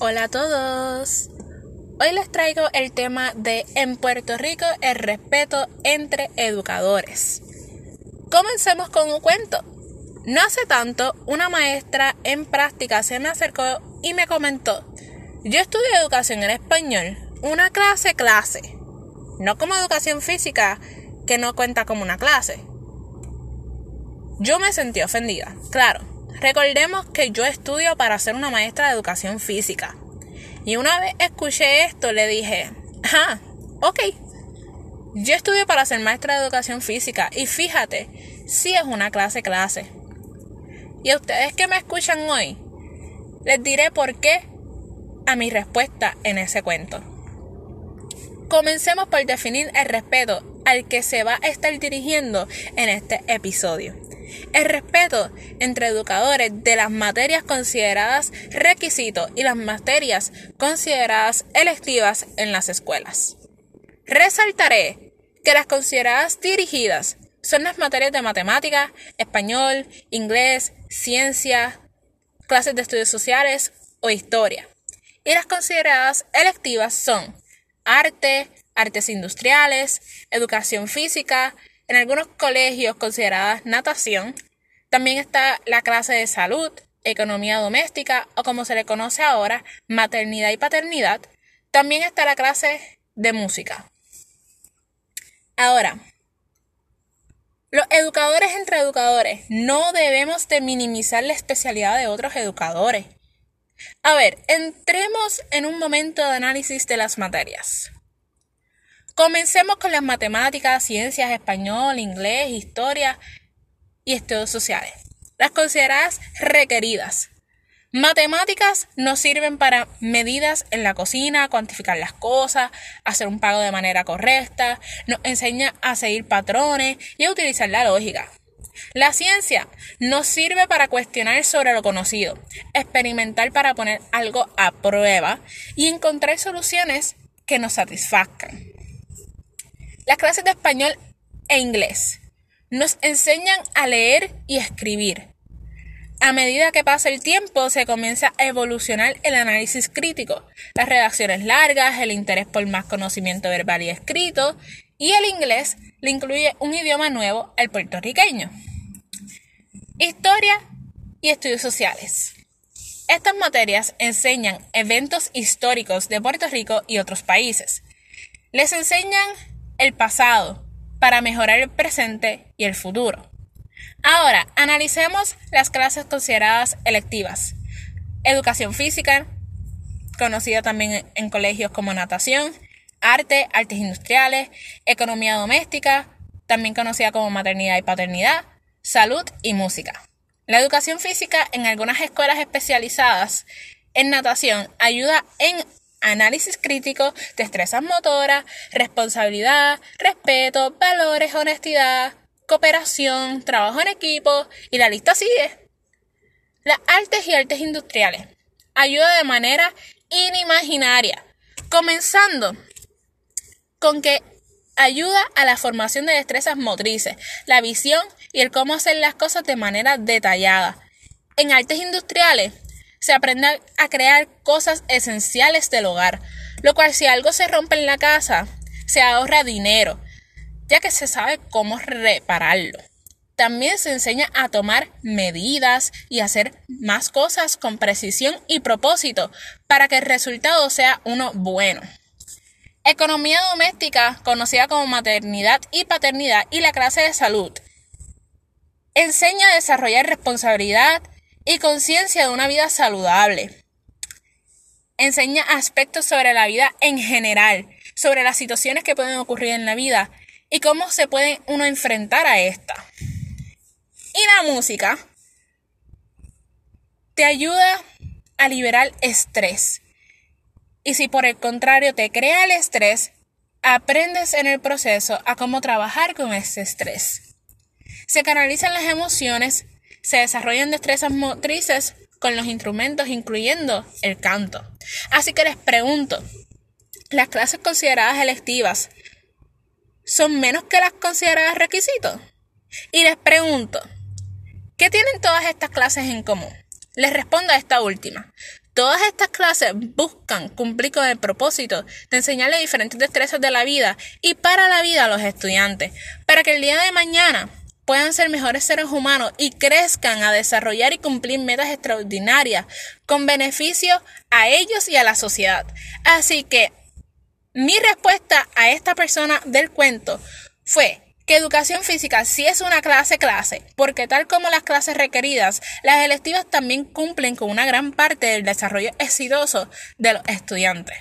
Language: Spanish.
Hola a todos. Hoy les traigo el tema de en Puerto Rico el respeto entre educadores. Comencemos con un cuento. No hace tanto, una maestra en práctica se me acercó y me comentó, yo estudio educación en español, una clase clase, no como educación física, que no cuenta como una clase. Yo me sentí ofendida, claro. Recordemos que yo estudio para ser una maestra de educación física. Y una vez escuché esto, le dije, ah, ok. Yo estudio para ser maestra de educación física y fíjate, sí es una clase clase. Y a ustedes que me escuchan hoy, les diré por qué a mi respuesta en ese cuento. Comencemos por definir el respeto al que se va a estar dirigiendo en este episodio. El respeto entre educadores de las materias consideradas requisitos y las materias consideradas electivas en las escuelas. Resaltaré que las consideradas dirigidas son las materias de matemática, español, inglés, ciencia, clases de estudios sociales o historia. Y las consideradas electivas son arte, artes industriales, educación física, en algunos colegios consideradas natación. También está la clase de salud, economía doméstica o como se le conoce ahora, maternidad y paternidad. También está la clase de música. Ahora, los educadores entre educadores no debemos de minimizar la especialidad de otros educadores. A ver, entremos en un momento de análisis de las materias. Comencemos con las matemáticas, ciencias, español, inglés, historia y estudios sociales. Las consideradas requeridas. Matemáticas nos sirven para medidas en la cocina, cuantificar las cosas, hacer un pago de manera correcta, nos enseña a seguir patrones y a utilizar la lógica. La ciencia nos sirve para cuestionar sobre lo conocido, experimentar para poner algo a prueba y encontrar soluciones que nos satisfazcan. Las clases de español e inglés nos enseñan a leer y escribir. A medida que pasa el tiempo, se comienza a evolucionar el análisis crítico, las redacciones largas, el interés por más conocimiento verbal y escrito, y el inglés le incluye un idioma nuevo al puertorriqueño. Historia y estudios sociales. Estas materias enseñan eventos históricos de Puerto Rico y otros países. Les enseñan el pasado para mejorar el presente y el futuro. Ahora, analicemos las clases consideradas electivas. Educación física, conocida también en colegios como natación, arte, artes industriales, economía doméstica, también conocida como maternidad y paternidad, salud y música. La educación física en algunas escuelas especializadas en natación ayuda en análisis crítico, destrezas motoras, responsabilidad, respeto, valores, honestidad, cooperación, trabajo en equipo y la lista sigue. Las artes y artes industriales ayuda de manera inimaginaria, comenzando con que ayuda a la formación de destrezas motrices, la visión y el cómo hacer las cosas de manera detallada. En artes industriales se aprende a crear cosas esenciales del hogar, lo cual si algo se rompe en la casa, se ahorra dinero, ya que se sabe cómo repararlo. También se enseña a tomar medidas y hacer más cosas con precisión y propósito para que el resultado sea uno bueno. Economía doméstica, conocida como maternidad y paternidad, y la clase de salud. Enseña a desarrollar responsabilidad, y conciencia de una vida saludable. Enseña aspectos sobre la vida en general, sobre las situaciones que pueden ocurrir en la vida y cómo se puede uno enfrentar a esta. Y la música te ayuda a liberar estrés. Y si por el contrario te crea el estrés, aprendes en el proceso a cómo trabajar con ese estrés. Se canalizan las emociones se desarrollan destrezas motrices con los instrumentos, incluyendo el canto. Así que les pregunto, ¿las clases consideradas electivas son menos que las consideradas requisitos? Y les pregunto, ¿qué tienen todas estas clases en común? Les respondo a esta última. Todas estas clases buscan cumplir con el propósito de enseñarle diferentes destrezas de la vida y para la vida a los estudiantes, para que el día de mañana puedan ser mejores seres humanos y crezcan a desarrollar y cumplir metas extraordinarias con beneficio a ellos y a la sociedad. Así que mi respuesta a esta persona del cuento fue que educación física sí es una clase clase, porque tal como las clases requeridas, las electivas también cumplen con una gran parte del desarrollo exitoso de los estudiantes.